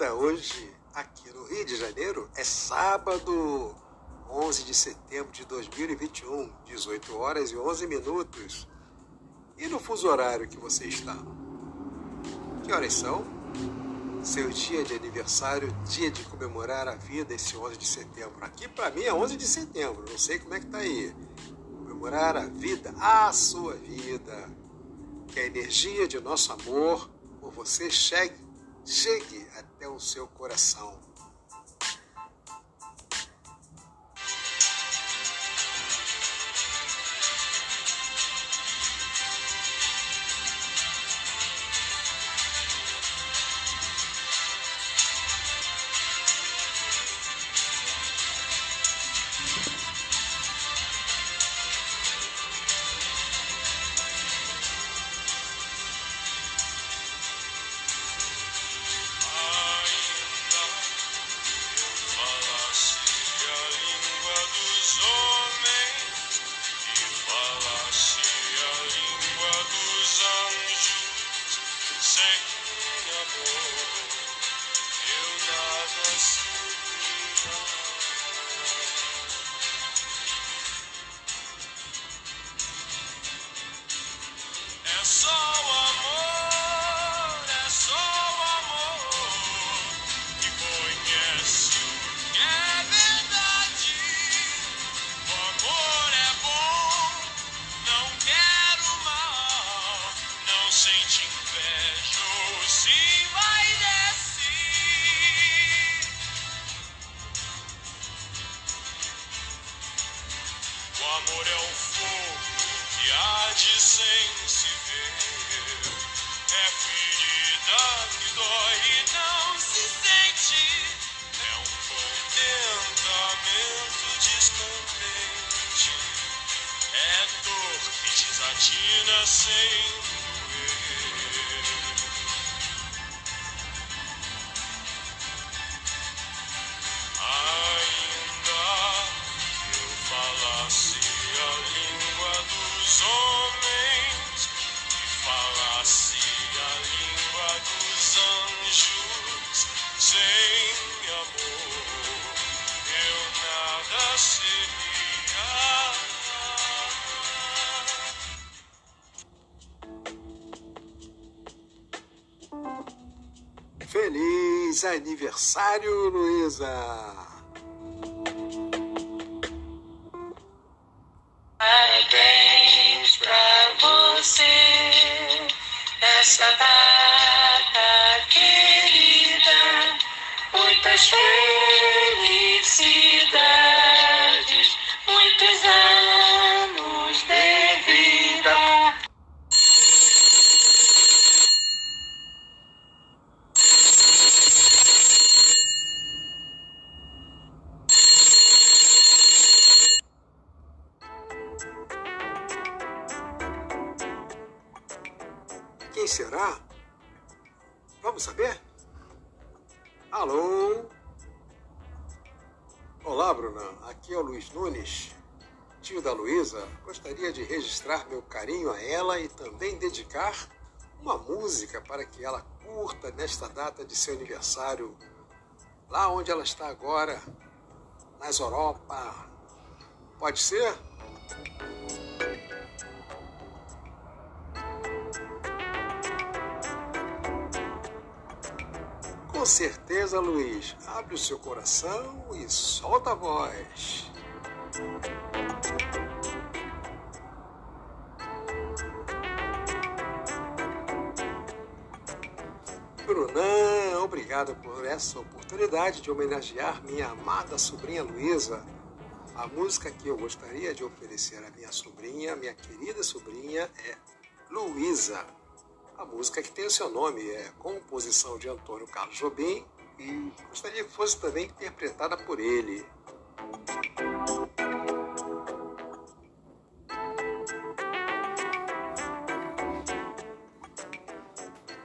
vida. Hoje, aqui no Rio de Janeiro, é sábado, 11 de setembro de 2021, 18 horas e 11 minutos. E no fuso horário que você está? Que horas são? Seu dia de aniversário, dia de comemorar a vida esse 11 de setembro. Aqui para mim é 11 de setembro, não sei como é que tá aí. Comemorar a vida, a sua vida. Que a energia de nosso amor por você chegue, chegue até o seu coração. amor é um fogo que há de sem se ver. É ferida que dói e não se sente. É um contentamento descontente. É dor que desatina sem Feliz aniversário, Luísa! Parabéns pra você nessa data querida. Muitas felicidades, Quem será? Vamos saber? Alô? Olá, Bruna. Aqui é o Luiz Nunes, tio da Luísa. Gostaria de registrar meu carinho a ela e também dedicar uma música para que ela curta nesta data de seu aniversário, lá onde ela está agora, nas Europa. Pode ser? Com certeza, Luiz. Abre o seu coração e solta a voz. Brunan, obrigado por essa oportunidade de homenagear minha amada sobrinha Luísa. A música que eu gostaria de oferecer à minha sobrinha, minha querida sobrinha, é Luísa. A música que tem o seu nome é composição de Antônio Carlos Jobim e gostaria que fosse também interpretada por ele.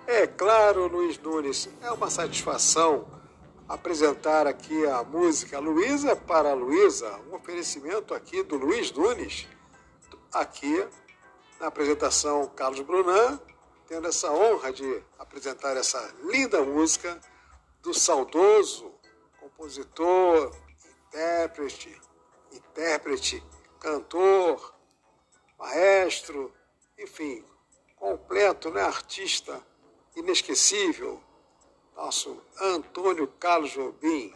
É claro, Luiz Nunes, é uma satisfação apresentar aqui a música Luísa para Luísa, um oferecimento aqui do Luiz Nunes, aqui na apresentação Carlos Brunan, tendo essa honra de apresentar essa linda música do saudoso compositor, intérprete, intérprete, cantor, maestro, enfim, completo, né? artista inesquecível, nosso Antônio Carlos Jobim.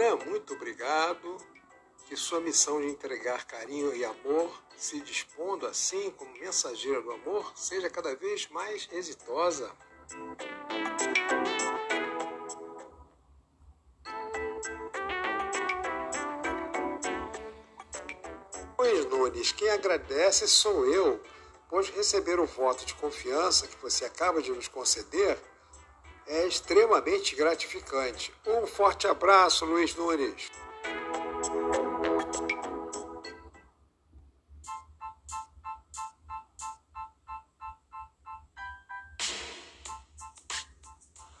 Renan, muito obrigado. Que sua missão de entregar carinho e amor, se dispondo assim como mensageira do amor, seja cada vez mais exitosa. Luiz Nunes, quem agradece sou eu, pois receber o voto de confiança que você acaba de nos conceder é extremamente gratificante. Um forte abraço, Luiz Nunes.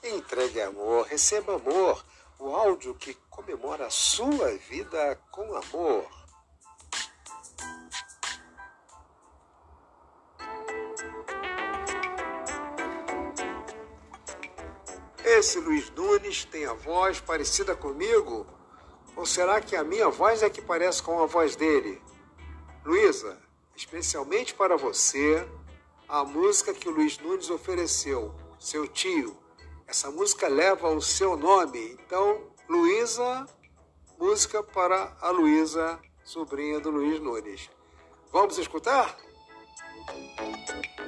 Entregue amor, receba amor, o áudio que comemora a sua vida com amor. Esse Luiz Nunes tem a voz parecida comigo? Ou será que a minha voz é que parece com a voz dele? Luísa, especialmente para você, a música que o Luiz Nunes ofereceu, seu tio. Essa música leva o seu nome. Então, Luísa, música para a Luísa, sobrinha do Luiz Nunes. Vamos escutar? espada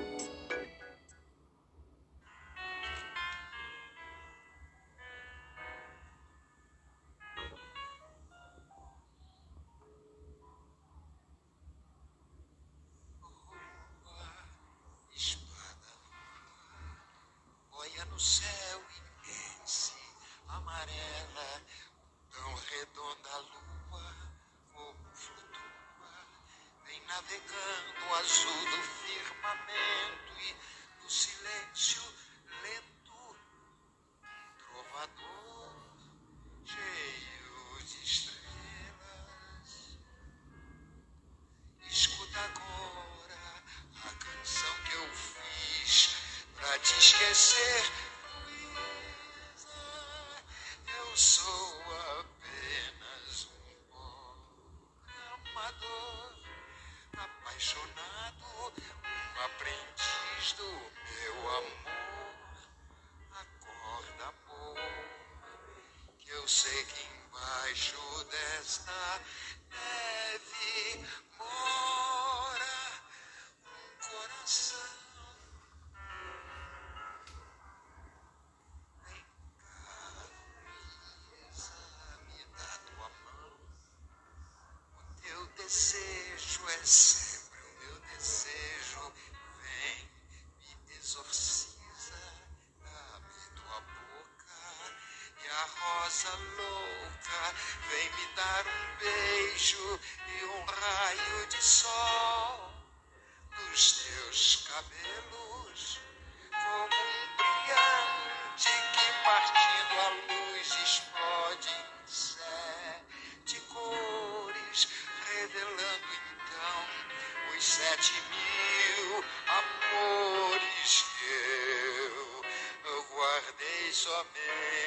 teu desejo é me.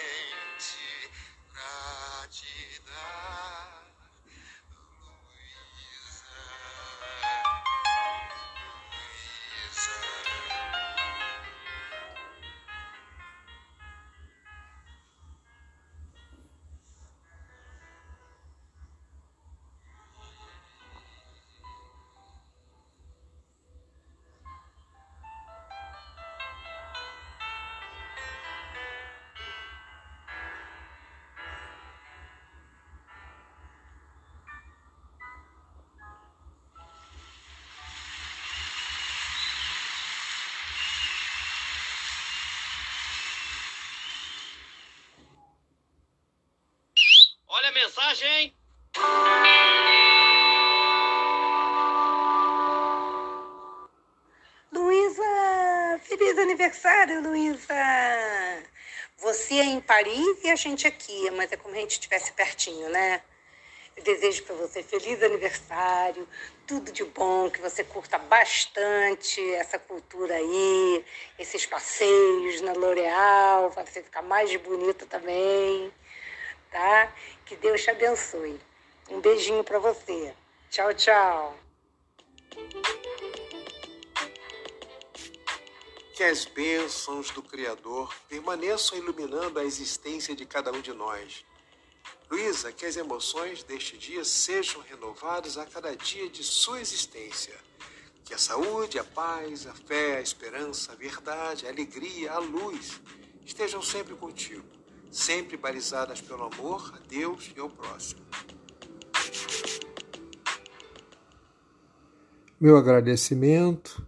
Mensagem! Luísa, feliz aniversário, Luísa! Você é em Paris e a gente aqui, mas é como a gente estivesse pertinho, né? Eu desejo para você feliz aniversário, tudo de bom, que você curta bastante essa cultura aí, esses passeios na L'Oréal, para você ficar mais bonita também, tá? Que Deus te abençoe. Um beijinho para você. Tchau, tchau. Que as bênçãos do Criador permaneçam iluminando a existência de cada um de nós. Luísa, que as emoções deste dia sejam renovadas a cada dia de sua existência. Que a saúde, a paz, a fé, a esperança, a verdade, a alegria, a luz estejam sempre contigo, sempre balizadas pelo amor a Deus e ao próximo. Meu agradecimento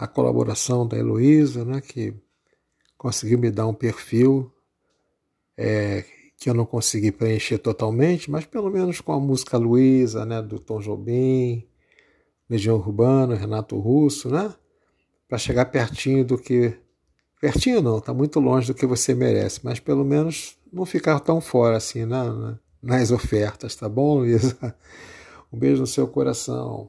a colaboração da Heloísa, né, que conseguiu me dar um perfil é, que eu não consegui preencher totalmente, mas pelo menos com a música Luísa, né, do Tom Jobim, Legião Urbana, Renato Russo, né, para chegar pertinho do que pertinho não, está muito longe do que você merece, mas pelo menos não ficar tão fora assim né, nas ofertas, tá bom, Luísa? Um beijo no seu coração.